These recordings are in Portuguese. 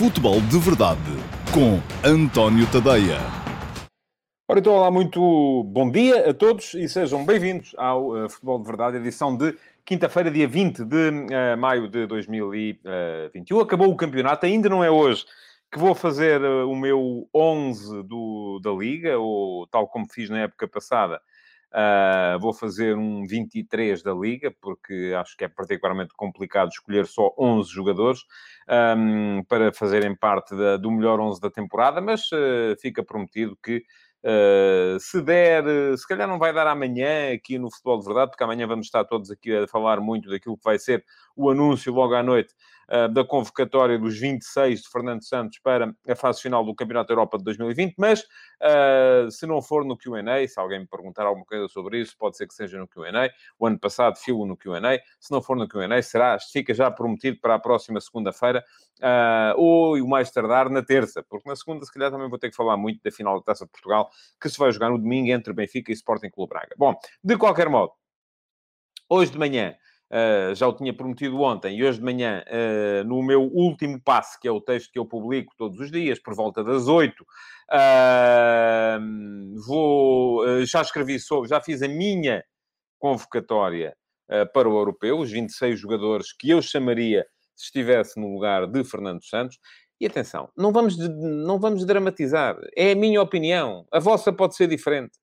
Futebol de Verdade com António Tadeia. Ora, então, olá, muito bom dia a todos e sejam bem-vindos ao uh, Futebol de Verdade, edição de quinta-feira, dia 20 de uh, maio de 2021. Acabou o campeonato, ainda não é hoje que vou fazer uh, o meu 11 do, da Liga, ou tal como fiz na época passada, Uh, vou fazer um 23 da Liga, porque acho que é particularmente complicado escolher só 11 jogadores um, para fazerem parte da, do melhor 11 da temporada, mas uh, fica prometido que Uh, se der, se calhar não vai dar amanhã aqui no Futebol de Verdade, porque amanhã vamos estar todos aqui a falar muito daquilo que vai ser o anúncio logo à noite uh, da convocatória dos 26 de Fernando Santos para a fase final do Campeonato Europa de 2020, mas uh, se não for no Q&A, se alguém me perguntar alguma coisa sobre isso, pode ser que seja no Q&A. O ano passado filo no Q&A. Se não for no Q&A, será, fica já prometido para a próxima segunda-feira, ou o mais tardar na terça, porque na segunda se calhar também vou ter que falar muito da final da Taça de Portugal, que se vai jogar no domingo entre Benfica e Sporting Clube Braga. Bom, de qualquer modo, hoje de manhã, uh, já o tinha prometido ontem, e hoje de manhã, uh, no meu último passe, que é o texto que eu publico todos os dias, por volta das 8, uh, vou, já escrevi sobre, já fiz a minha convocatória para o Europeu, os 26 jogadores que eu chamaria se estivesse no lugar de Fernando Santos, e atenção, não vamos, não vamos dramatizar. É a minha opinião. A vossa pode ser diferente.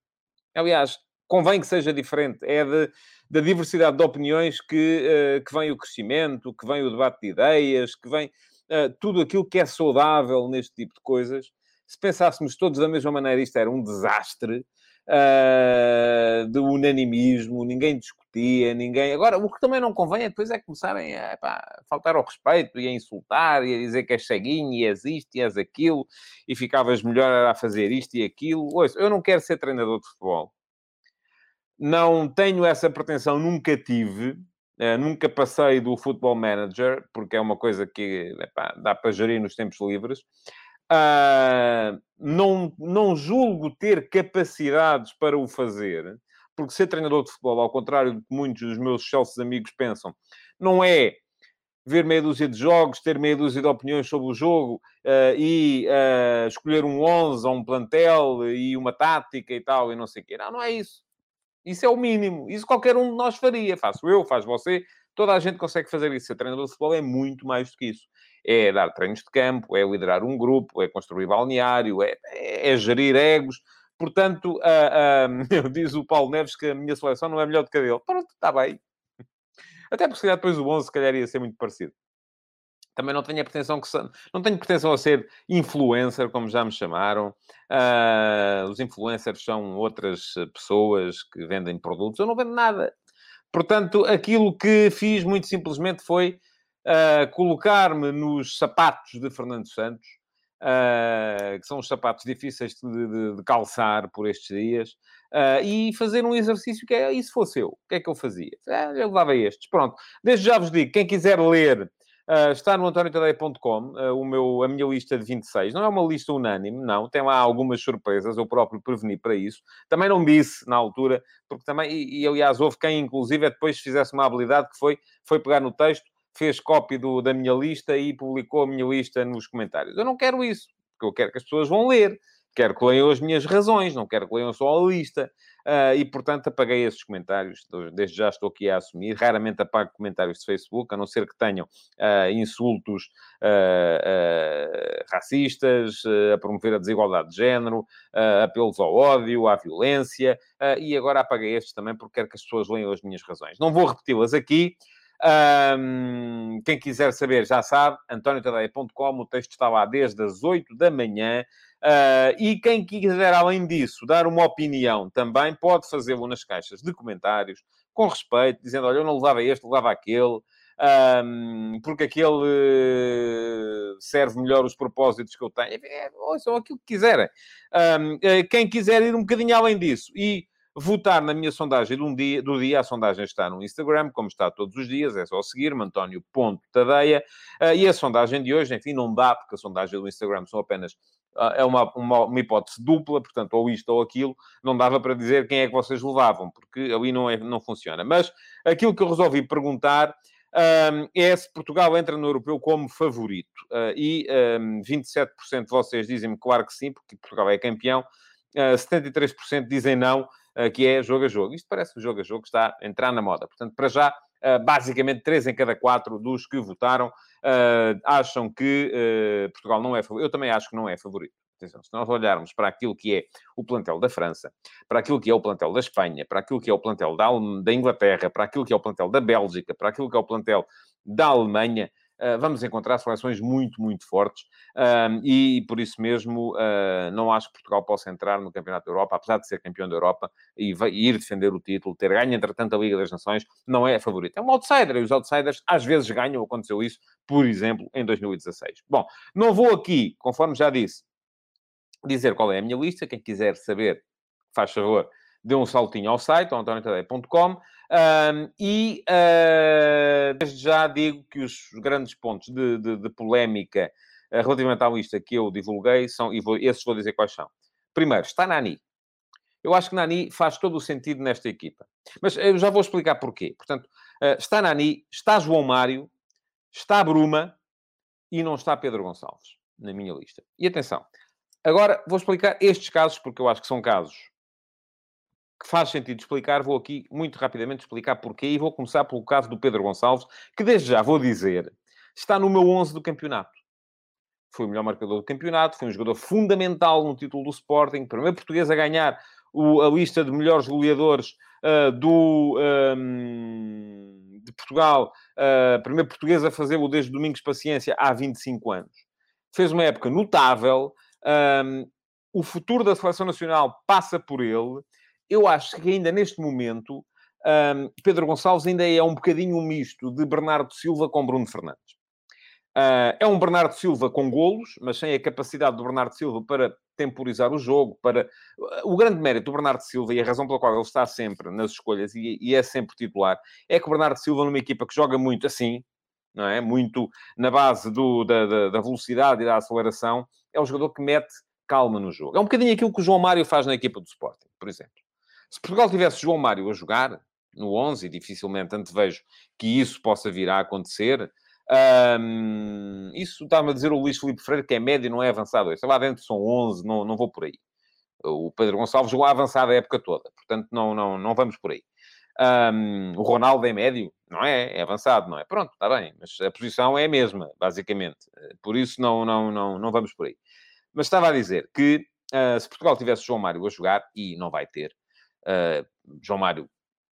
Aliás, convém que seja diferente. É de, da diversidade de opiniões que, uh, que vem o crescimento, que vem o debate de ideias, que vem uh, tudo aquilo que é saudável neste tipo de coisas. Se pensássemos todos da mesma maneira, isto era um desastre uh, de unanimismo, ninguém discutia, ninguém. Agora, o que também não convém é depois é começarem a epá, faltar ao respeito e a insultar e a dizer que és ceguinho e és isto e és aquilo e ficavas melhor a fazer isto e aquilo. Ouça, eu não quero ser treinador de futebol. Não tenho essa pretensão, nunca tive. Uh, nunca passei do Football Manager, porque é uma coisa que epá, dá para gerir nos tempos livres. Uh, não, não julgo ter capacidades para o fazer, porque ser treinador de futebol, ao contrário do que muitos dos meus Chelsea amigos pensam, não é ver meia dúzia de jogos, ter meia dúzia de opiniões sobre o jogo uh, e uh, escolher um 11 ou um plantel e uma tática e tal, e não sei o quê. Não, não é isso. Isso é o mínimo. Isso qualquer um de nós faria. Faço eu, faz você. Toda a gente consegue fazer isso. Ser treinador de futebol é muito mais do que isso é dar treinos de campo, é liderar um grupo, é construir balneário, é, é, gerir egos. Portanto, uh, uh, diz o Paulo Neves que a minha seleção não é melhor do que a dele. Pronto, está bem. Até porque se calhar depois o 11 se calhar ia ser muito parecido. Também não tenho a pretensão que não tenho pretensão a ser influencer, como já me chamaram. Uh, os influencers são outras pessoas que vendem produtos. Eu não vendo nada. Portanto, aquilo que fiz muito simplesmente foi uh, colocar-me nos sapatos de Fernando Santos, uh, que são os sapatos difíceis de, de, de calçar por estes dias, uh, e fazer um exercício que é, e se fosse eu? O que é que eu fazia? Eu levava estes. Pronto. Desde já vos digo, quem quiser ler Uh, está no antoniotadeia.com, uh, o meu, a minha lista de 26. Não é uma lista unânime, não. Tem lá algumas surpresas. Eu próprio preveni para isso. Também não disse na altura, porque também... E, e aliás, houve quem, inclusive, depois fizesse uma habilidade que foi, foi pegar no texto fez cópia da minha lista e publicou a minha lista nos comentários. Eu não quero isso, porque eu quero que as pessoas vão ler. Quero que leiam as minhas razões, não quero que leiam só a lista. Uh, e, portanto, apaguei esses comentários. Desde já estou aqui a assumir. Raramente apago comentários de Facebook, a não ser que tenham uh, insultos uh, racistas, a promover a desigualdade de género, apelos ao ódio, à violência. e agora apaguei estes também, porque quero que as pessoas leiam as minhas razões. Não vou repeti-las aqui. Um, quem quiser saber já sabe, antoniotadeia.com, o texto está lá desde as 8 da manhã. Uh, e quem quiser, além disso, dar uma opinião também pode fazê-lo nas caixas de comentários, com respeito, dizendo: Olha, eu não levava este, levava aquele, porque aquele serve melhor os propósitos que eu tenho. É, ouçam aquilo que quiserem. Eh, quem quiser ir um bocadinho além disso e votar na minha sondagem do dia, do dia. A sondagem está no Instagram, como está todos os dias, é só seguir-me, António.tadeia. Uh, e a sondagem de hoje, enfim, não dá, porque a sondagem do Instagram são apenas é uma, uma, uma, hipótese dupla, portanto, ou isto ou aquilo, não dava para dizer quem é que vocês levavam, porque ali não, é, não funciona. Mas aquilo que eu resolvi perguntar um, é se Portugal entra no europeu como favorito. Uh, e um, 27% de vocês dizem-me claro que sim, porque Portugal é campeão. Uh, 73% dizem não, uh, que é jogo a jogo. Isto parece que o jogo a jogo está a entrar na moda. Portanto, para já, basicamente, 3 em cada 4 dos que votaram acham que Portugal não é favorito. Eu também acho que não é favorito. Atenção, se nós olharmos para aquilo que é o plantel da França, para aquilo que é o plantel da Espanha, para aquilo que é o plantel da, da Inglaterra, para aquilo que é o plantel da Bélgica, para aquilo que é o plantel da Alemanha, vamos encontrar seleções muito, muito fortes. Uh, e, por isso mesmo, uh, não acho que Portugal possa entrar no Campeonato da Europa, apesar de ser campeão da Europa e, ir defender o título, ter ganho, entretanto, a Liga das Nações, não é favorito. É um outsider, e os outsiders às vezes ganham, aconteceu isso, por exemplo, em 2016. Bom, não vou aqui, conforme já disse, dizer qual é a minha lista. Quem quiser saber, faz favor, dê um saltinho ao site, antoniotadeia.com. Um, e uh, desde já digo que os grandes pontos de, de, de polémica uh, relativamente à lista que eu divulguei são, e vou, esses vou dizer quais são. Primeiro, está Nani. Eu acho que Nani faz todo o sentido nesta equipa. Mas eu já vou explicar porquê. Portanto, uh, está Nani, está João Mário, está Bruma e não está Pedro Gonçalves na minha lista. E atenção, Agora, vou explicar estes casos, porque eu acho que são casos que faz sentido explicar. Vou aqui, muito rapidamente, explicar porquê. E vou começar pelo caso do Pedro Gonçalves, que desde já vou dizer, está no meu 11 do campeonato. Foi o melhor marcador do campeonato, foi um jogador fundamental no título do Sporting, primeiro português a ganhar o, a lista de melhores goleadores uh, do, um, de Portugal, uh, primeiro português a fazê-lo desde Domingos Paciência há 25 anos. Fez uma época notável, um, o futuro da seleção nacional passa por ele. Eu acho que ainda neste momento, um, Pedro Gonçalves ainda é um bocadinho um misto de Bernardo Silva com Bruno Fernandes. Uh, é um Bernardo Silva com golos, mas sem a capacidade do Bernardo Silva para temporizar o jogo, para... O grande mérito do Bernardo Silva, e a razão pela qual ele está sempre nas escolhas e, e é sempre titular, é que o Bernardo Silva, numa equipa que joga muito assim, não é? Muito na base do, da, da, da velocidade e da aceleração, é um jogador que mete calma no jogo. É um bocadinho aquilo que o João Mário faz na equipa do Sporting, por exemplo. Se Portugal tivesse João Mário a jogar no 11, e dificilmente antevejo que isso possa vir a acontecer, um, isso está-me a dizer o Luís Filipe Freire, que é médio, não é avançado. Isso lá dentro são 11, não, não vou por aí. O Pedro Gonçalves jogou a avançada a época toda, portanto não, não, não vamos por aí. Um, o Ronaldo é médio, não é? É avançado, não é? Pronto, está bem, mas a posição é a mesma, basicamente. Por isso não, não, não, não vamos por aí. Mas estava a dizer que uh, se Portugal tivesse João Mário a jogar, e não vai ter, uh, João Mário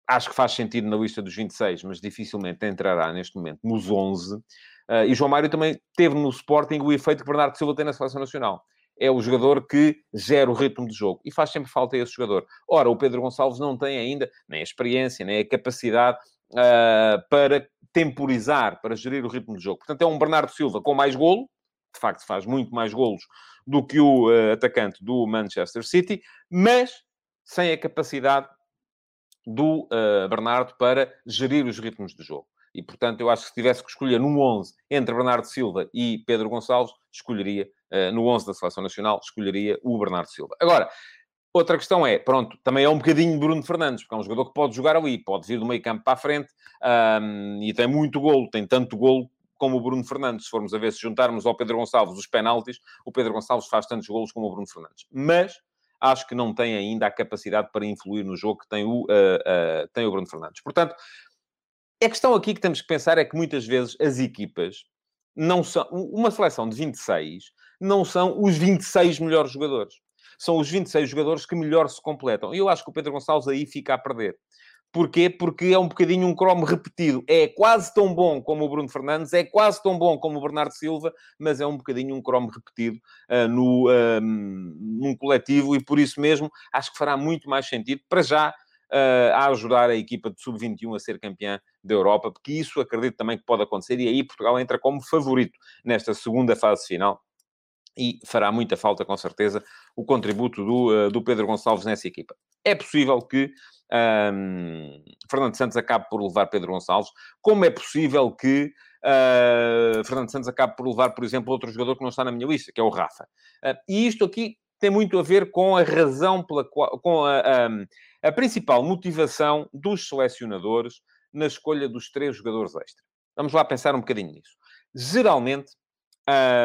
acho que faz sentido na lista dos 26, mas dificilmente entrará neste momento nos 11. Uh, ah, e João Mário também teve no Sporting o efeito que Bernardo Silva tem na Seleção Nacional. É o jogador que gera o ritmo de jogo. E faz sempre falta esse jogador. Ora, o Pedro Gonçalves não tem ainda nem a experiência, nem a capacidade uh, para temporizar, para gerir o ritmo de jogo. Portanto, é um Bernardo Silva com mais golo. De facto, faz muito mais golos do que o uh, atacante do Manchester City, mas sem a capacidade do uh, Bernardo para gerir os ritmos de jogo. E, portanto, eu acho que se tivesse que escolher num 11 entre Bernardo Silva e Pedro Gonçalves, escolheria, uh, no 11 da Seleção Nacional, escolheria o Bernardo Silva. Agora, outra questão é, pronto, também é um bocadinho Bruno Fernandes, porque é um jogador que pode jogar ali, pode vir do meio campo para a frente, um, e tem muito golo, tem tanto golo como o Bruno Fernandes. Se formos a ver, se juntarmos ao Pedro Gonçalves os penaltis, o Pedro Gonçalves faz tantos golos como o Bruno Fernandes. Mas acho que não tem ainda a capacidade para influir no jogo que tem o, uh, uh, tem o Bruno Fernandes. Portanto, a questão aqui que temos que pensar é que muitas vezes as equipas não são... Uma seleção de 26 não são os 26 melhores jogadores. São os 26 jogadores que melhor se completam. E eu acho que o Pedro Gonçalves aí fica a perder. Porquê? Porque é um bocadinho um cromo repetido. É quase tão bom como o Bruno Fernandes, é quase tão bom como o Bernardo Silva, mas é um bocadinho um cromo repetido uh, no, uh, num coletivo e por isso mesmo acho que fará muito mais sentido, para já, uh, a ajudar a equipa de sub-21 a ser campeã da Europa, porque isso acredito também que pode acontecer e aí Portugal entra como favorito nesta segunda fase final e fará muita falta, com certeza, o contributo do, do Pedro Gonçalves nessa equipa. É possível que um, Fernando Santos acabe por levar Pedro Gonçalves. Como é possível que uh, Fernando Santos acabe por levar, por exemplo, outro jogador que não está na minha lista, que é o Rafa? Uh, e isto aqui tem muito a ver com a razão pela qual, com a, a, principal motivação dos selecionadores na escolha dos três jogadores extra. Vamos lá pensar um bocadinho nisso. Geralmente,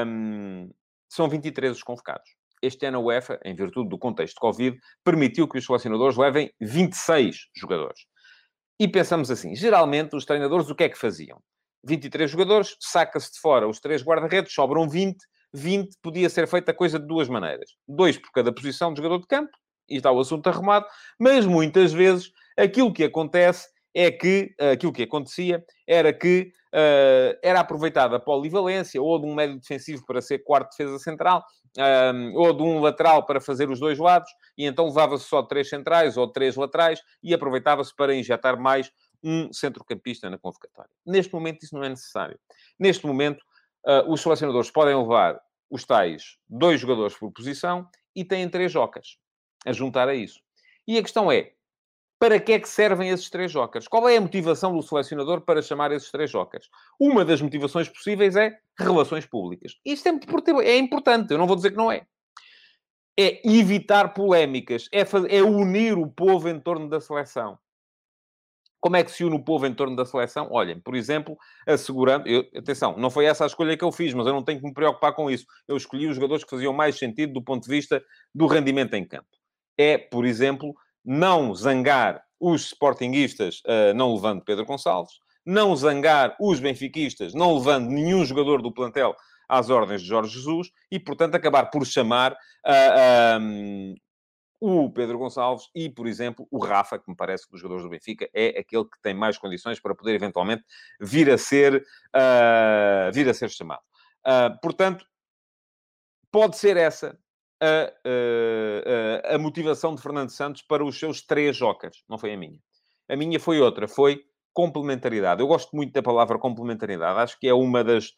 hum, são 23 os convocados. Este ano a UEFA, em virtude do contexto de Covid, permitiu que os selecionadores levem 26 jogadores. E pensamos assim, geralmente os treinadores o que é que faziam? 23 jogadores, saca-se de fora os três guarda-redes, sobram 20. 20 podia ser feita a coisa de duas maneiras. Dois por cada posição de jogador de campo, e está o assunto arrumado. Mas muitas vezes aquilo que acontece é que, aquilo que acontecia era que uh, era aproveitada a polivalência, ou de um médio defensivo para ser quarto defesa central, um, ou de um lateral para fazer os dois lados, e então levava-se só três centrais ou três laterais e aproveitava-se para injetar mais um centrocampista na convocatória. Neste momento isso não é necessário. Neste momento, uh, os selecionadores podem levar os tais dois jogadores por posição e têm três jocas a juntar a isso. E a questão é, para que é que servem esses três jokers? Qual é a motivação do selecionador para chamar esses três jokers? Uma das motivações possíveis é relações públicas. Isto é, é importante, eu não vou dizer que não é. É evitar polémicas, é, fazer, é unir o povo em torno da seleção. Como é que se une o povo em torno da seleção? Olhem, por exemplo, assegurando... Eu, atenção, não foi essa a escolha que eu fiz, mas eu não tenho que me preocupar com isso. Eu escolhi os jogadores que faziam mais sentido do ponto de vista do rendimento em campo. É, por exemplo, não zangar os sportinguistas uh, não levando Pedro Gonçalves, não zangar os benfiquistas não levando nenhum jogador do plantel às ordens de Jorge Jesus e, portanto, acabar por chamar uh, um, o Pedro Gonçalves e, por exemplo, o Rafa, que me parece que dos jogadores do Benfica é aquele que tem mais condições para poder eventualmente vir a ser, uh, vir a ser chamado. Uh, portanto, pode ser essa a, a, a, motivação de Fernando Santos para os seus três jocas. Não foi a minha. A minha foi outra, foi complementaridade. Eu gosto muito da palavra complementaridade. Acho que é uma das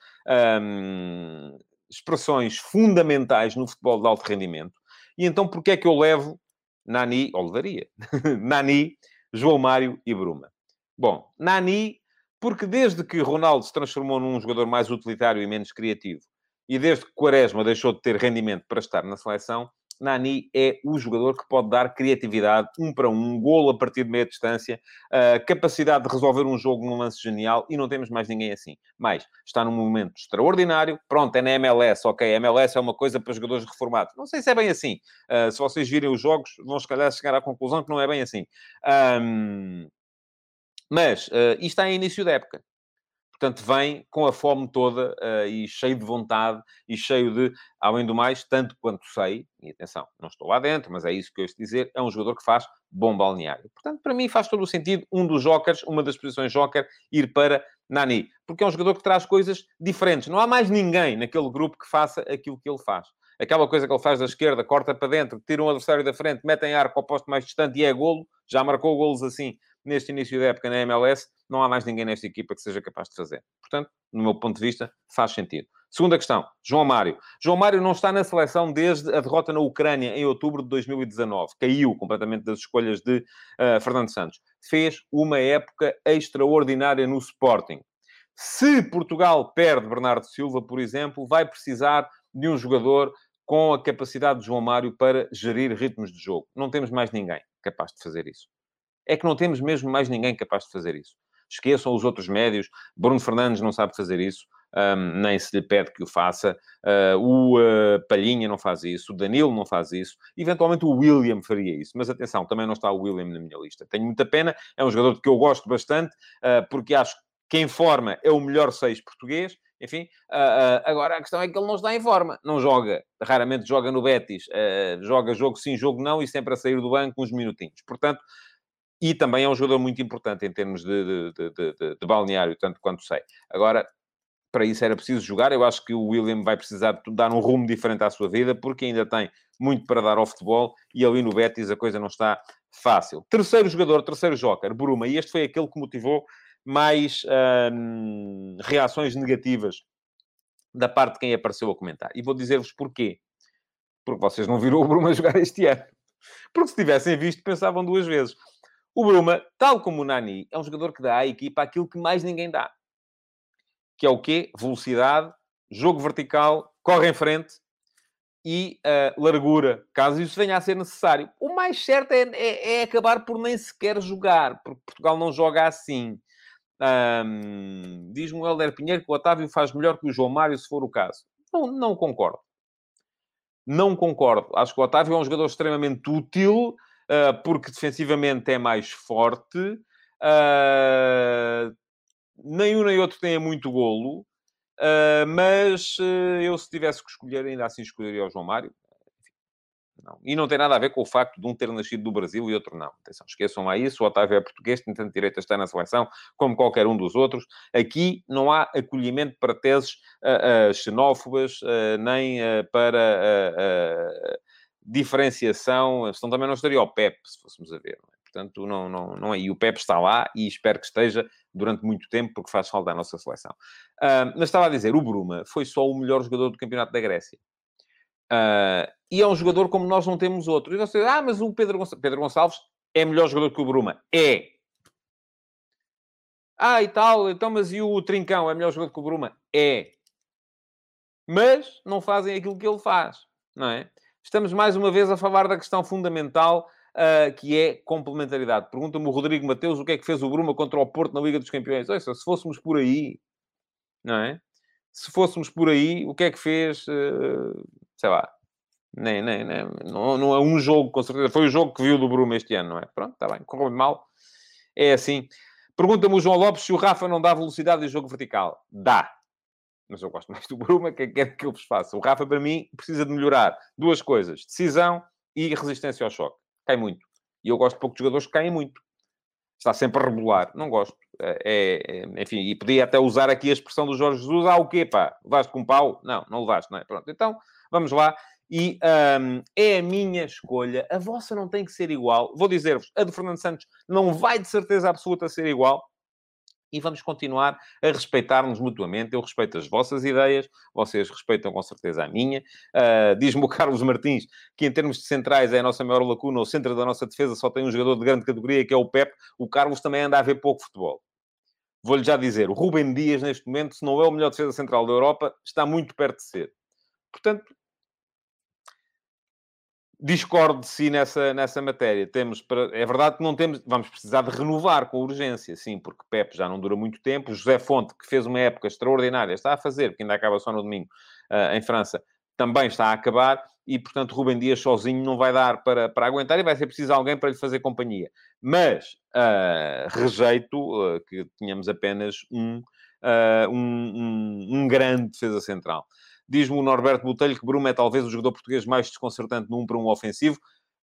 hum, expressões fundamentais no futebol de alto rendimento. E então, porquê é que eu levo Nani, ou levaria, Nani, João Mário e Bruma? Bom, Nani, porque desde que Ronaldo se transformou num jogador mais utilitário e menos criativo, e desde que Quaresma deixou de ter rendimento para estar na seleção, Nani é o jogador que pode dar criatividade, um para um, golo a partir de meia distância, capacidade de resolver um jogo num lance genial e não temos mais ninguém assim. Mas está num momento extraordinário. Pronto, é na MLS, ok. MLS é uma coisa para jogadores reformados. Não sei se é bem assim. Uh, se vocês virem os jogos, vão se calhar chegar à conclusão que não é bem assim. Um, mas uh, isto está em início da época. Portanto, vem com a fome toda uh, e cheio de vontade e cheio de, além do mais, tanto quanto sei, e atenção, não estou lá dentro, mas é isso que eu estou dizer, é um jogador que faz bom balneário. Portanto, para mim faz todo o sentido um dos jokers, uma das posições joker, ir para Nani. Porque é um jogador que traz coisas diferentes. Não há mais ninguém naquele grupo que faça aquilo que ele faz. Aquela coisa que ele faz da esquerda, corta para dentro, tira um adversário da frente, mete em arco ao posto mais distante e é golo. Já marcou golos assim neste início da época na MLS, não há mais ninguém nesta equipa que seja capaz de fazer. Portanto, no meu ponto de vista, faz sentido. Segunda questão, João Mário. João Mário não está na seleção desde a derrota na Ucrânia em outubro de 2019. Caiu completamente das escolhas de uh, Fernando Santos. Fez uma época extraordinária no Sporting. Se Portugal perde Bernardo Silva, por exemplo, vai precisar de um jogador com a capacidade de João Mário para gerir ritmos de jogo. Não temos mais ninguém capaz de fazer isso é que não temos mesmo mais ninguém capaz de fazer isso. Esqueçam os outros médios. Bruno Fernandes não sabe fazer isso, um, nem se lhe pede que o faça. Uh, o uh, Palhinha não faz isso, o Danilo não faz isso. Eventualmente o William faria isso. Mas atenção, também não está o William na minha lista. Tenho muita pena, é um jogador que eu gosto bastante, uh, porque acho que quem forma é o melhor seis português. Enfim, agora a questão é que ele não está em forma. Não joga, raramente joga no Betis. joga jogo sim, jogo não, e sempre a sair do banco uns minutinhos. Portanto, e também é um jogador muito importante em termos de, de, de, de, balneário, tanto quanto sei. Agora, para isso era preciso jogar. Eu acho que o William vai precisar de dar um rumo diferente à sua vida, porque ainda tem muito para dar ao futebol e ali no Betis a coisa não está fácil. Terceiro jogador, terceiro joker, Bruma, e este foi aquele que motivou mais hum, reações negativas da parte de quem apareceu a comentar. E vou dizer-vos porquê. Porque vocês não viram o Bruma jogar este ano. Porque se tivessem visto, pensavam duas vezes. O Bruma, tal como o Nani, é um jogador que dá à equipa aquilo que mais ninguém dá. Que é o quê? Velocidade, jogo vertical, corre em frente e uh, largura, caso isso venha a ser necessário. O mais certo é, é, é, acabar por nem sequer jogar, porque Portugal não joga assim. Um, Diz-me o Helder Pinheiro que o Otávio faz melhor que o João Mário, se for o caso. Não, não concordo. Não concordo. Acho que o Otávio é um jogador extremamente útil, porque defensivamente é mais forte. Uh, nem um nem outro tem muito golo. Uh, mas eu, se tivesse que escolher, ainda assim escolheria o João Mário. Não. E não tem nada a ver com o facto de um ter nascido do Brasil e outro não. Atenção, esqueçam lá isso. O Otávio é português, tem tanto direito a estar na seleção como qualquer um dos outros. Aqui não há acolhimento para teses uh, uh, xenófobas, uh, nem para diferenciação. Senão também não estaria o PEP, se fôssemos a ver. Não é? Portanto, não, não, não é. E o PEP está lá e espero que esteja durante muito tempo, porque faz falta à nossa seleção. mas estava a dizer, o Bruma foi só o melhor jogador do Campeonato da Grécia. Uh, e é um jogador como nós não temos outro. E você ah, mas o Pedro, Pedro Gonçalves é melhor jogador que o Bruma. É. Ah, e tal, então, mas e o Trincão é melhor jogador que o Bruma? É. Mas não fazem aquilo que ele faz, não é? Estamos mais uma vez a falar da questão fundamental uh, que é complementaridade. Pergunta-me o Rodrigo Mateus o que é que fez o Bruma contra o Porto na Liga dos Campeões. Olha, se fôssemos por aí, não é? Se fôssemos por aí, o que é que fez, uh, sei lá, nem, nem, nem, não, não é um jogo, com certeza. Foi o jogo que viu do Bruma este ano, não é? Pronto, está bem, correu mal. É assim. Pergunta-me o João Lopes se o Rafa não dá velocidade de jogo vertical. Dá. Mas eu gosto mais do Bruma, que quer que eu vos faça. O Rafa, para mim, precisa de melhorar duas coisas: decisão e resistência ao choque. Cai muito. E eu gosto de poucos jogadores que caem muito. Está sempre a rebolar. Não gosto. É, é, enfim, e podia até usar aqui a expressão do Jorge Jesus. Ah, o quê, pá? Levaste com pau? Não, não levaste, não é? Pronto. Então, vamos lá. E um, é a minha escolha. A vossa não tem que ser igual. Vou dizer-vos, a do Fernando Santos não vai de certeza absoluta ser igual. E vamos continuar a respeitar-nos mutuamente. Eu respeito as vossas ideias, vocês respeitam com certeza a minha. Uh, Diz-me o Carlos Martins que, em termos de centrais, é a nossa maior lacuna. O centro da nossa defesa só tem um jogador de grande categoria, que é o Pep. O Carlos também anda a ver pouco futebol. Vou-lhe já dizer, o Rubem Dias, neste momento, se não é o melhor defesa central da Europa, está muito perto de ser. Portanto, discordo de si nessa, nessa matéria. Temos para, é verdade que não temos, vamos precisar de renovar com urgência, sim, porque Pepe já não dura muito tempo. José Fonte, que fez uma época extraordinária, está a fazer, porque ainda acaba só no domingo uh, em França, também está a acabar e, portanto, Rubem Dias sozinho não vai dar para, para aguentar e vai ser preciso alguém para lhe fazer companhia. Mas uh, rejeito uh, que tenhamos apenas um, um, um, um grande defesa central. Diz-me o Norberto Botelho que Bruno é talvez o jogador português mais desconcertante num para um ofensivo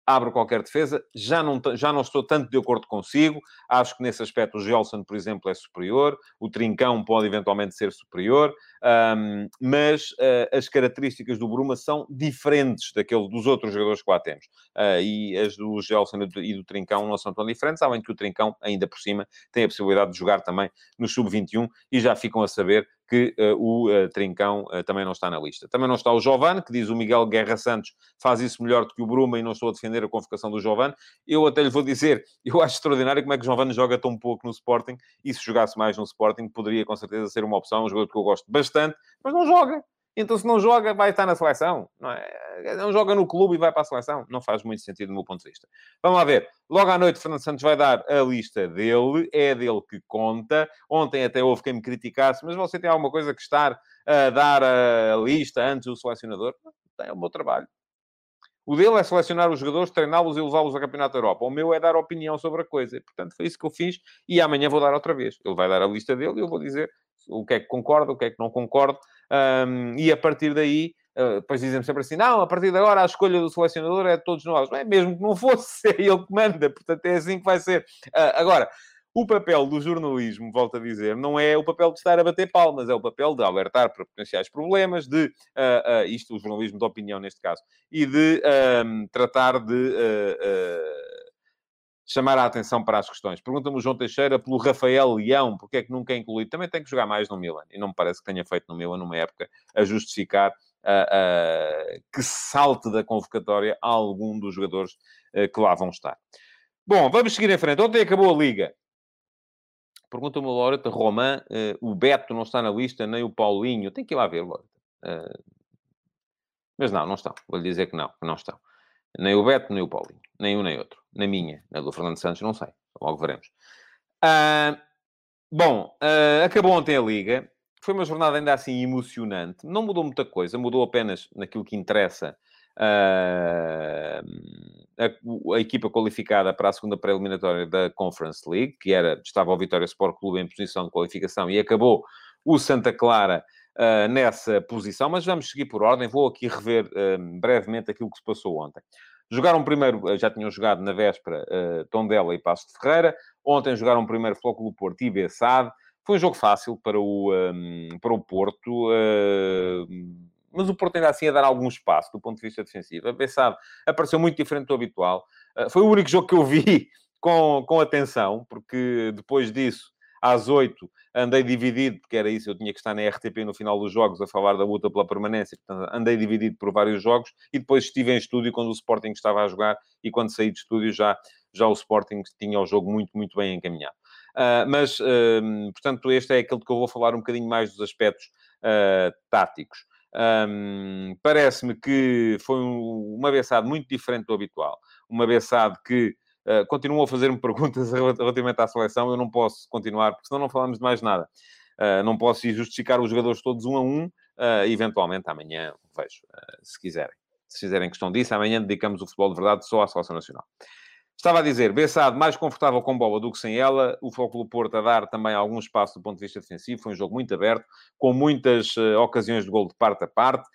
abre qualquer defesa. Já não, já não estou tanto de acordo consigo. Acho que nesse aspecto o Gelson, por exemplo, é superior. O Trincão pode eventualmente ser superior. Um, mas uh, as características do Bruma são diferentes daquele, dos outros jogadores que lá temos. Uh, e as do Gelson e do Trincão não são tão diferentes, além que o Trincão, ainda por cima, tem a possibilidade de jogar também no Sub-21 e já ficam a saber que uh, o uh, Trincão uh, também não está na lista. Também não está o Giovane, que diz o Miguel Guerra Santos faz isso melhor do que o Bruma e não estou a defender a convocação do Giovane. Eu até lhe vou dizer, eu acho extraordinário como é que o Giovane joga tão pouco no Sporting e se jogasse mais no Sporting poderia com certeza ser uma opção, um jogador que eu gosto bastante, mas não joga. Então, se não joga, vai estar na seleção. Não, é? não joga no clube e vai para a seleção. Não faz muito sentido do meu ponto de vista. Vamos lá ver. Logo à noite, Fernando Santos vai dar a lista dele. É dele que conta. Ontem até houve quem me criticasse, mas você tem alguma coisa que estar a dar a lista antes do selecionador? É o meu trabalho. O dele é selecionar os jogadores, treiná-los e levá-los ao Campeonato da Europa. O meu é dar opinião sobre a coisa. Portanto, foi isso que eu fiz. E amanhã vou dar outra vez. Ele vai dar a lista dele e eu vou dizer o que é que concordo, o que é que não concordo. Um, e a partir daí, uh, depois dizem sempre assim: não, a partir de agora a escolha do selecionador é de todos nós. Não é mesmo que não fosse, é ele que manda, portanto é assim que vai ser. Uh, agora, o papel do jornalismo, volto a dizer, não é o papel de estar a bater palmas, é o papel de alertar para potenciais problemas, de, uh, uh, isto, o jornalismo de opinião neste caso, e de tratar de uh, chamar a atenção para as questões. Pergunta-me o João Teixeira pelo Rafael Leão, porque é que nunca é incluído. Também tem que jogar mais no Milan, e não me parece que tenha feito no Milan numa época a justificar uh, uh, que salte da convocatória algum dos jogadores uh, que lá vão estar. Bom, vamos seguir em frente. Ontem acabou a Liga. Pergunta-me o Loreta Romã, o Beto não está na lista, nem o Paulinho. Tem que ir lá ver, Loreta. mas não, não estão. Vou-lhe dizer que não, que não estão. Nem o Beto, nem o Paulinho. Nem um nem outro. Na minha. Na do Fernando Santos, não sei. Logo veremos. Uh, Bom, uh, acabou ontem a Liga. Foi uma jornada ainda assim emocionante. Não mudou muita coisa, mudou apenas naquilo que interessa uh, a, a, equipa qualificada para a segunda pré-eliminatória da Conference League, que era, estava o Vitória Sport Clube em posição de qualificação e acabou o Santa Clara uh, nessa posição. Mas vamos seguir por ordem. Vou aqui rever uh, brevemente aquilo que se passou ontem. Jogaram primeiro, já tinham jogado na véspera uh, Tondela e Passo de Ferreira. Ontem jogaram primeiro Flóculo Porto e Bessade. Foi um jogo fácil para o, um, para o Porto, uh, mas o Porto ainda assim a dar algum espaço do ponto de vista defensivo. A Bessade apareceu muito diferente do habitual. Uh, foi o único jogo que eu vi com, com atenção, porque depois disso às 8 andei dividido, porque era isso, eu tinha que estar na RTP no final dos jogos a falar da luta pela permanência, portanto, andei dividido por vários jogos e depois estive em estúdio quando o Sporting estava a jogar e quando saí de estúdio já, já o Sporting tinha o jogo muito, muito bem encaminhado. Uh, mas, uh, portanto, este é aquele que eu vou falar um bocadinho mais dos aspectos uh, táticos. Um, Parece-me que foi uma beçada muito diferente do habitual. Uma beçada que uh, continuam a fazer-me perguntas relativamente à seleção. Eu não posso continuar, porque senão não falamos de mais nada. Uh, não posso ir justificar os jogadores todos um a um. Uh, eventualmente, amanhã vejo, se quiserem. Se fizerem questão disso, amanhã dedicamos o futebol de verdade só à seleção nacional. Estava a dizer, Bessade mais confortável com bola do que sem ela, o Foco Porto a dar também algum espaço do ponto de vista defensivo, foi um jogo muito aberto, com muitas uh, ocasiões de gol de parte a parte,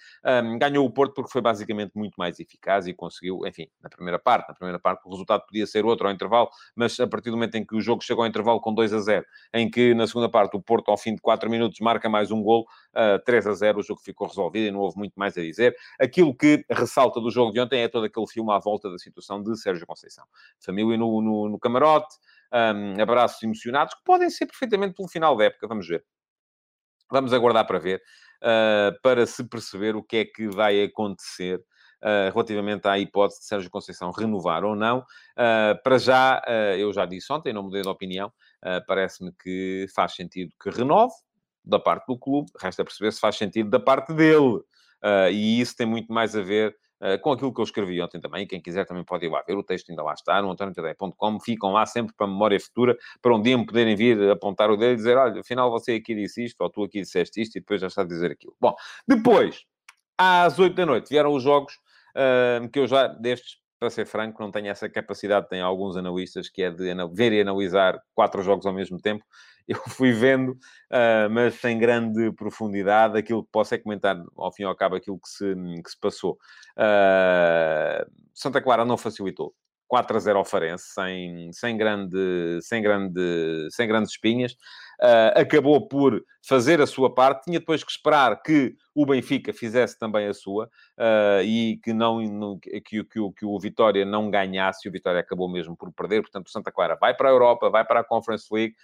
um, ganhou o Porto porque foi basicamente muito mais eficaz e conseguiu, enfim, na primeira parte, na primeira parte o resultado podia ser outro ao intervalo, mas a partir do momento em que o jogo chegou ao intervalo com 2 a 0, em que na segunda parte o Porto ao fim de 4 minutos marca mais um gol, uh, 3 a 0, o jogo ficou resolvido e não houve muito mais a dizer. Aquilo que ressalta do jogo de ontem é todo aquele filme à volta da situação de Sérgio Conceição família no, no, no camarote, um, abraços emocionados, que podem ser perfeitamente pelo final da época, vamos ver. Vamos aguardar para ver, uh, para se perceber o que é que vai acontecer Uh, relativamente à hipótese de Sérgio Conceição renovar ou não. Uh, para já, uh, eu já disse ontem, não mudei de opinião, parece-me que faz sentido que renove da parte do clube, resta perceber se faz sentido da parte dele. e isso tem muito mais a ver eh, com aquilo que eu escrevi ontem também. Quem quiser também pode ir lá ver. O texto ainda lá está, no antoniotadeia.com. Ficam lá sempre para memória futura, para um dia me poderem vir apontar o dedo e dizer, olha, afinal você aqui disse isto, ou tu aqui disseste isto, e depois já está a dizer aquilo. Bom, depois, às 8 da noite, vieram os jogos uh, que eu já, destes, para ser franco, não tenho essa capacidade, tem alguns analistas, que é de ver e analisar quatro jogos ao mesmo tempo. Eu fui vendo, uh, mas sem grande profundidade, aquilo que posso é comentar, ao fim e ao cabo, aquilo que se, que se passou. Uh, Santa Clara não facilitou. 4 a 0 ao Farense, sem, sem, grande, sem, grande, sem grandes espinhas. Uh, acabou por fazer a sua parte. Tinha depois que esperar que o Benfica fizesse também a sua uh, e que, não, que, que, que, o, que o Vitória não ganhasse. O Vitória acabou mesmo por perder. Portanto, o Santa Clara vai para a Europa, vai para a Conference League,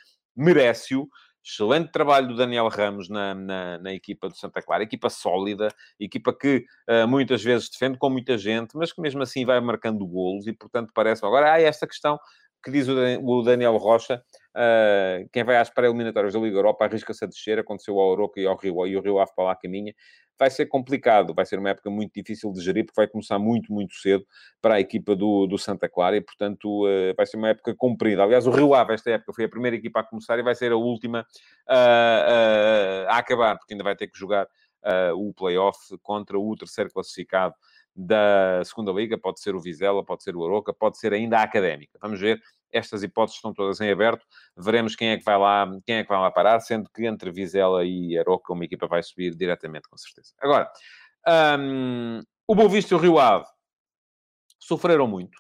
merece-o. Excelente trabalho do Daniel Ramos na, na, na, equipa do Santa Clara, equipa sólida, equipa que uh, muitas vezes defende com muita gente, mas que mesmo assim vai marcando golos e, portanto, parece agora há esta questão que diz o Daniel Rocha, uh, quem vai às pré-eliminatórias da Liga Europa arrisca-se a descer, aconteceu ao Oroca e ao Rio, e o Rio Ave para lá caminha, vai ser complicado, vai ser uma época muito difícil de gerir, porque vai começar muito, muito cedo para a equipa do, do Santa Clara, e portanto uh, vai ser uma época comprida. Aliás, o Rio Ave, esta época, foi a primeira equipa a começar e vai ser a última uh, a acabar, porque ainda vai ter que jogar o play-off contra o terceiro classificado da segunda liga, pode ser o Vizela, pode ser o Aroca, pode ser ainda a Académica. Vamos ver, estas hipóteses estão todas em aberto, veremos quem é que vai lá, quem é que vai lá parar, sendo que entre Vizela e Aroca uma equipa vai subir diretamente, com certeza. Agora, um, o Boa Vista e o Rio Ave sofreram muito.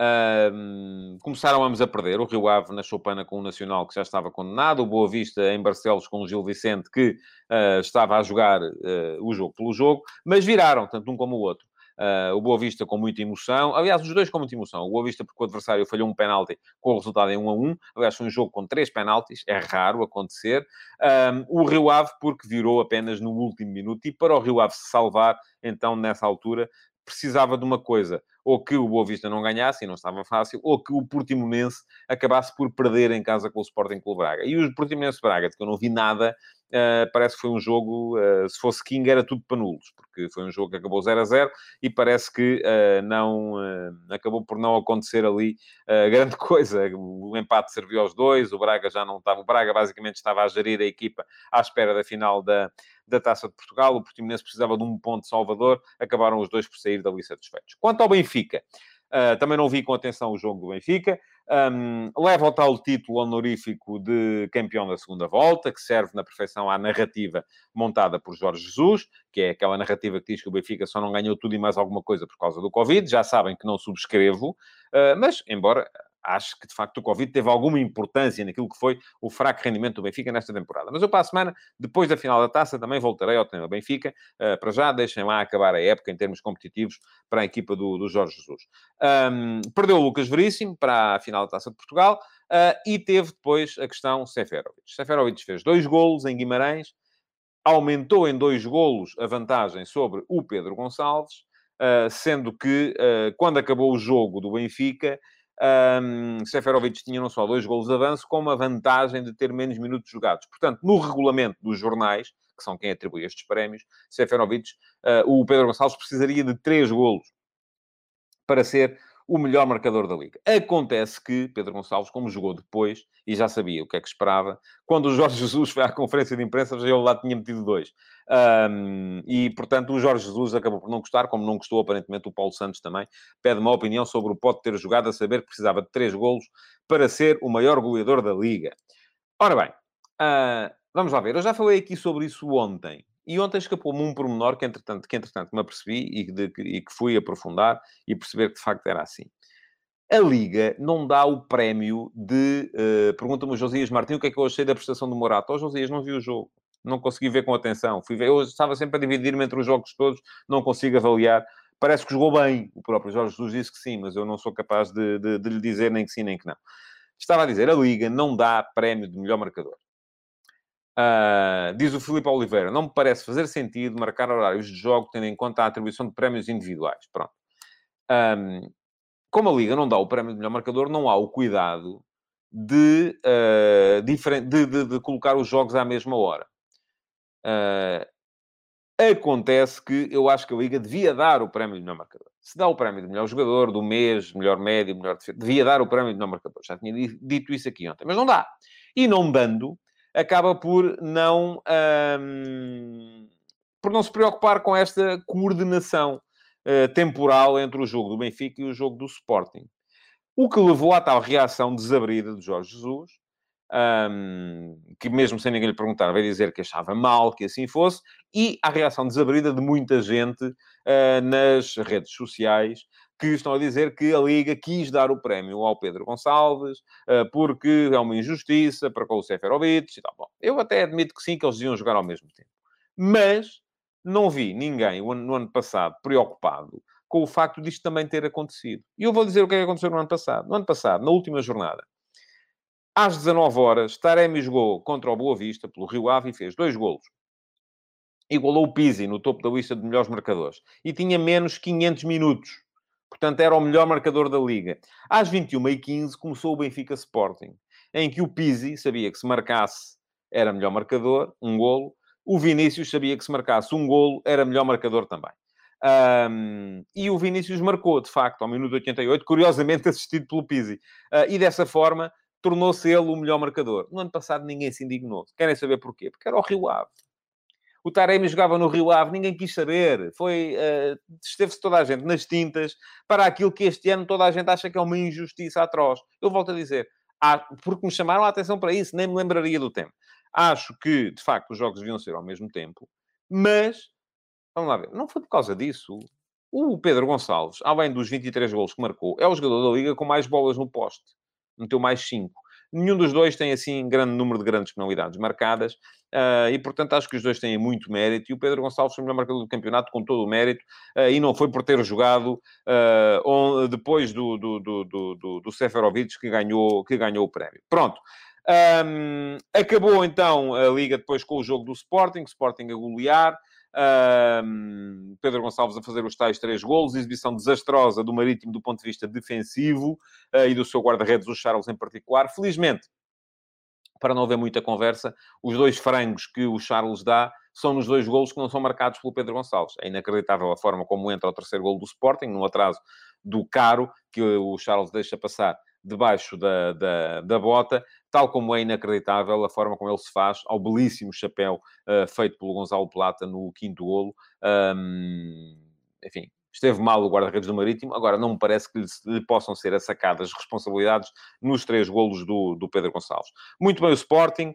Um, começaram ambos a perder. O Rio Ave na Choupana com o Nacional, que já estava condenado. O Boa Vista em Barcelos com o Gil Vicente, que uh, estava a jogar uh, o jogo pelo jogo. Mas viraram, tanto um como o outro. Uh, o Boa Vista com muita emoção. Aliás, os dois com muita emoção. O Boa Vista porque o adversário falhou um penalti com o resultado em 1 a 1. Aliás, foi um jogo com três penaltis. É raro acontecer. Um, o Rio Ave porque virou apenas no último minuto. E para o Rio Ave se salvar, então, nessa altura, precisava de uma coisa. Ou que o Boa Vista não ganhasse, e não estava fácil, ou que o Portimonense acabasse por perder em casa com o Sporting Clube Braga. E o Portimonense Braga, de que eu não vi nada, Uh, parece que foi um jogo, uh, se fosse King era tudo para nulos, porque foi um jogo que acabou 0 a 0 e parece que uh, não acabou por não acontecer ali grande coisa. O empate serviu aos dois, o Braga já não estava, o Braga basicamente estava a gerir a equipa à espera da final da, da Taça de Portugal, o Portimonense precisava de um ponto de Salvador, acabaram os dois por sair dali satisfeitos. Quanto ao Benfica, Uh, também não vi com atenção o jogo do Benfica. Um, leva o tal título honorífico de campeão da segunda volta, que serve na perfeição à narrativa montada por Jorge Jesus, que é aquela narrativa que diz que o Benfica só não ganhou tudo e mais alguma coisa por causa do Covid. Já sabem que não subscrevo, uh, mas, embora acho que de facto o Covid teve alguma importância naquilo que foi o fraco rendimento do Benfica nesta temporada. Mas eu para a semana, depois da final da taça, também voltarei ao tema Benfica. Uh, para já, deixem lá acabar a época em termos competitivos para a equipa do, do Jorge Jesus. Um, perdeu o Lucas Veríssimo para a final da taça de Portugal uh, e teve depois a questão Seferovic. Seferovic fez dois golos em Guimarães, aumentou em dois golos a vantagem sobre o Pedro Gonçalves, uh, sendo que quando acabou o jogo do Benfica um, Seferovic tinha não só dois golos de avanço, como a vantagem de ter menos minutos jogados. Portanto, no regulamento dos jornais, que são quem atribui estes prémios, Seferovic, uh, o Pedro Gonçalves precisaria de três golos para ser o melhor marcador da liga. Acontece que Pedro Gonçalves, como jogou depois e já sabia o que é que esperava, quando o Jorge Jesus foi à conferência de imprensa, já ele lá tinha metido dois. Um, e, portanto, o Jorge Jesus acabou por não gostar, como não gostou aparentemente o Paulo Santos também. Pede uma opinião sobre o pode ter jogado a saber que precisava de três golos para ser o maior goleador da liga. Ora bem, uh, vamos lá ver. Eu já falei aqui sobre isso ontem. E ontem escapou-me um pormenor que, entretanto, que, entretanto, me apercebi e, de, e que fui aprofundar e perceber que, de facto, era assim. A Liga não dá o prémio de... Uh, Pergunta-me o Josias Martins o que é que eu achei da prestação do Morato. Oh, Josias, não vi o jogo. Não consegui ver com atenção. Fui ver, eu estava sempre a dividir-me entre os jogos todos, não consigo avaliar. Parece que jogou bem. O próprio Jorge Jesus disse que sim, mas eu não sou capaz de, de, de lhe dizer nem que sim, nem que não. Estava a dizer, a Liga não dá prémio de melhor marcador. Uh, diz o Filipe Oliveira, não me parece fazer sentido marcar horários de jogo tendo em conta a atribuição de prémios individuais. Pronto. Um, como a Liga não dá o prémio de melhor marcador, não há o cuidado de, uh, de, de, de, colocar os jogos à mesma hora. Uh, acontece que eu acho que a Liga devia dar o prémio de melhor marcador. Se dá o prémio de melhor jogador, do mês, melhor médio, melhor defesa, devia dar o prémio de melhor marcador. Já tinha dito isso aqui ontem, mas não dá. E não dando, acaba por não, um, por não se preocupar com esta coordenação uh, temporal entre o jogo do Benfica e o jogo do Sporting. O que levou à tal reação desabrida de Jorge Jesus, um, que mesmo sem ninguém lhe perguntar, veio dizer que achava mal que assim fosse, e à reação desabrida de muita gente uh, nas redes sociais, que estão a dizer que a Liga quis dar o prémio ao Pedro Gonçalves uh, porque é uma injustiça para com o Seferovic e tal. Bom, eu até admito que sim, que eles iam jogar ao mesmo tempo. Mas não vi ninguém no ano passado preocupado com o facto disto também ter acontecido. E eu vou dizer o que é que aconteceu no ano passado. No ano passado, na última jornada, às 19 horas, Taremi jogou contra o Boa Vista, pelo Rio Ave, e fez dois golos. Igualou o Pizzi no topo da lista de melhores marcadores. E tinha menos 500 minutos. Portanto, era o melhor marcador da Liga. Às 21h15 começou o Benfica Sporting, em que o Pizzi sabia que se marcasse era melhor marcador, um golo. O Vinícius sabia que se marcasse um golo era melhor marcador também. Um, e o Vinícius marcou, de facto, ao minuto 88, curiosamente assistido pelo Pizzi. Uh, e dessa forma tornou-se ele o melhor marcador. No ano passado ninguém se indignou. Querem saber porquê? Porque era o Rio Ave. O Taremi jogava no Rio Ave, ninguém quis saber. Foi, uh, esteve-se toda a gente nas tintas para aquilo que este ano toda a gente acha que é uma injustiça atroz. Eu volto a dizer, porque me chamaram a atenção para isso, nem me lembraria do tempo. Acho que, de facto, os jogos deviam ser ao mesmo tempo, mas, vamos lá ver, não foi por causa disso. O Pedro Gonçalves, além dos 23 golos que marcou, é o jogador da Liga com mais bolas no poste meteu mais 5. Nenhum dos dois tem, assim, grande número de grandes penalidades marcadas uh, e, portanto, acho que os dois têm muito mérito. E o Pedro Gonçalves foi o melhor marcador do campeonato com todo o mérito uh, e não foi por ter jogado uh, on, depois do, do, do, do, do Seferovic que ganhou, que ganhou o prémio. Pronto. Um, acabou então a liga depois com o jogo do Sporting, Sporting a golear. Um, Pedro Gonçalves a fazer os tais três golos, exibição desastrosa do Marítimo do ponto de vista defensivo e do seu guarda-redes, o Charles em particular. Felizmente, para não haver muita conversa, os dois frangos que o Charles dá são nos dois golos que não são marcados pelo Pedro Gonçalves. É inacreditável a forma como entra o terceiro golo do Sporting, no atraso do Caro, que o Charles deixa passar debaixo da, da, da, bota, tal como é inacreditável a forma como ele se faz ao belíssimo chapéu uh, feito pelo Gonçalo Plata no quinto golo. Um, enfim, esteve mal o guarda-redes do Marítimo, agora não me parece que lhe, lhe, possam ser assacadas responsabilidades nos três golos do, do Pedro Gonçalves. Muito bem o Sporting,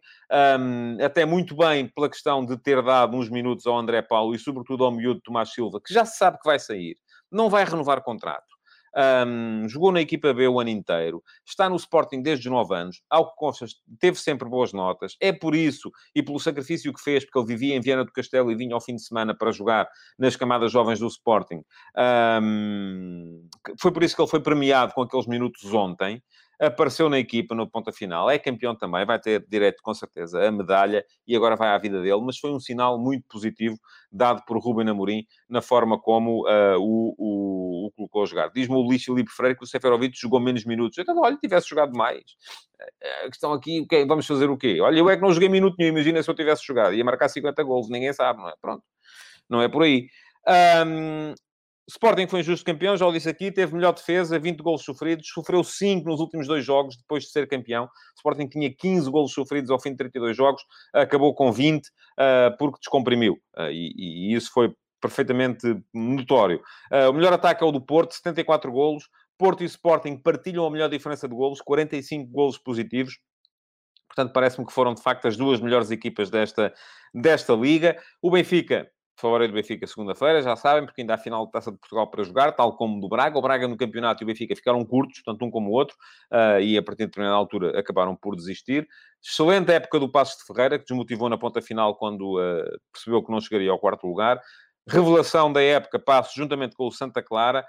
um, até muito bem pela questão de ter dado uns minutos ao André Paulo e sobretudo ao miúdo Tomás Silva, que já se sabe que vai sair, não vai renovar contrato. Um, jogou na equipa B o ano inteiro, está no Sporting desde os 9 anos, ao que consta, teve sempre boas notas. É por isso e pelo sacrifício que fez, porque ele vivia em Viana do Castelo e vinha ao fim de semana para jogar nas camadas jovens do Sporting. Um, foi por isso que ele foi premiado com aqueles minutos ontem apareceu na equipa no ponta final, é campeão também, vai ter direito com certeza a medalha e agora vai à vida dele, mas foi um sinal muito positivo dado por Ruben Amorim na forma como uh, o, o, o, colocou a jogar. Diz-me o Luís Filipe Freire que o Seferovic jogou menos minutos. Então, olha, tivesse jogado mais. A questão aqui, okay, vamos fazer o quê? Olha, eu é que não joguei minuto nenhum, imagina se eu tivesse jogado. Ia marcar 50 gols, ninguém sabe, não é? Pronto. Não é por aí. Um, Sporting foi injusto campeão, já o disse aqui, teve melhor defesa, 20 golos sofridos, sofreu 5 nos últimos dois jogos, depois de ser campeão. Sporting tinha 15 golos sofridos ao fim de 32 jogos, acabou com 20, uh, ah, porque descomprimiu. Uh, e, e, isso foi perfeitamente notório. Uh, o melhor ataque é o do Porto, 74 golos. Porto e Sporting partilham a melhor diferença de golos, 45 golos positivos. Portanto, parece-me que foram, de facto, as duas melhores equipas desta, desta liga. O Benfica Favorei do Benfica segunda-feira, já sabem, porque ainda há final de Taça de Portugal para jogar, tal como do Braga. O Braga no campeonato e o Benfica ficaram curtos, tanto um como o outro, uh, e a partir de determinada altura acabaram por desistir. Excelente época do Passo de Ferreira, que desmotivou na ponta final quando uh, percebeu que não chegaria ao quarto lugar. Revelação da época, Passo juntamente com o Santa Clara.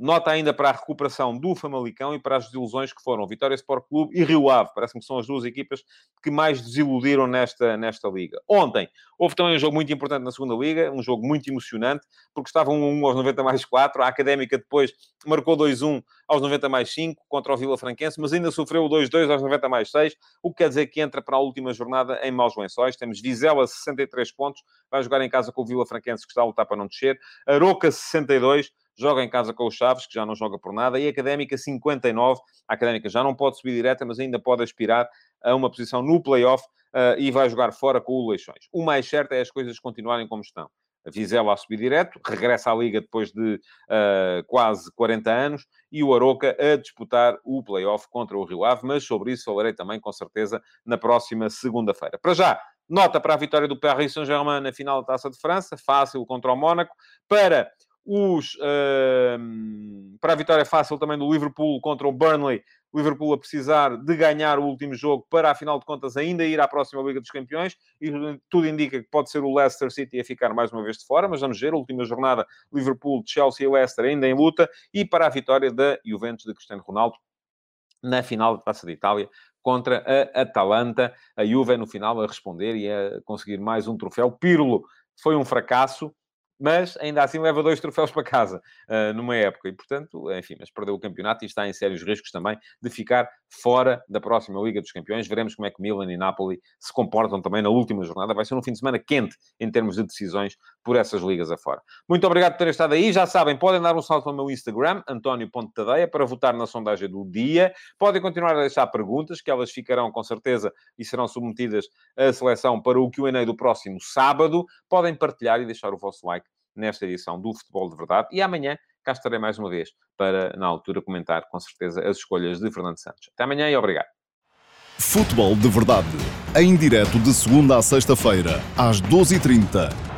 Nota ainda para a recuperação do Famalicão e para as desilusões que foram Vitória Sport Clube e Rio Ave. Parece-me que são as duas equipas que mais desiludiram nesta, nesta liga. Ontem, houve também um jogo muito importante na segunda liga, um jogo muito emocionante, porque estava 1-1 aos 90 mais 4. A Académica depois marcou 2-1 aos 90 mais 5 contra o Vila Franquense, mas ainda sofreu o 2-2 aos 90 mais 6, o que quer dizer que entra para a última jornada em maus lençóis. Temos Vizela 63 pontos, vai jogar em casa com o Vila Franquense, que está a lutar para não descer. Aroca 62, joga em casa com os Chaves, que já não joga por nada, e a Académica 59. A Académica já não pode subir direta, mas ainda pode aspirar a uma posição no play-off uh, e vai jogar fora com o Leixões. O mais certo é as coisas continuarem como estão. A Vizela a subir direto, regressa à Liga depois de uh, quase 40 anos, e o Aroca a disputar o play-off contra o Rio Ave, mas sobre isso falarei também, com certeza, na próxima segunda-feira. Para já, nota para a vitória do Paris Saint-Germain na final da Taça de França, fácil contra o Mónaco. Para os, uh, para a vitória fácil também do Liverpool contra o Burnley. O Liverpool a precisar de ganhar o último jogo para, afinal de contas, ainda ir à próxima Liga dos Campeões. E tudo indica que pode ser o Leicester City a ficar mais uma vez de fora, mas vamos ver. A última jornada, Liverpool, Chelsea e Leicester ainda em luta. E para a vitória da Juventus de Cristiano Ronaldo na final da Taça de Itália contra a Atalanta. A Juve no final a responder e a conseguir mais um troféu. Pirlo foi um fracasso mas ainda assim leva dois troféus para casa uh, numa época. E, portanto, enfim, mas perdeu o campeonato e está em sérios riscos também de ficar fora da próxima Liga dos Campeões. Veremos como é que Milan e Napoli se comportam também na última jornada. Vai ser um fim de semana quente em termos de decisões por essas ligas afora. Muito obrigado por terem estado aí. Já sabem, podem dar um salto ao meu Instagram, António.tadeia, para votar na sondagem do dia. Podem continuar a deixar perguntas, que elas ficarão com certeza e serão submetidas à seleção para o Q&A do próximo sábado. Podem partilhar e deixar o vosso like nesta edição do Futebol de Verdade. E amanhã cá estarei mais uma vez para, na altura, comentar com certeza as escolhas de Fernando Santos. Até amanhã e obrigado. Futebol de Verdade, em direto de segunda a sexta-feira, às 12h30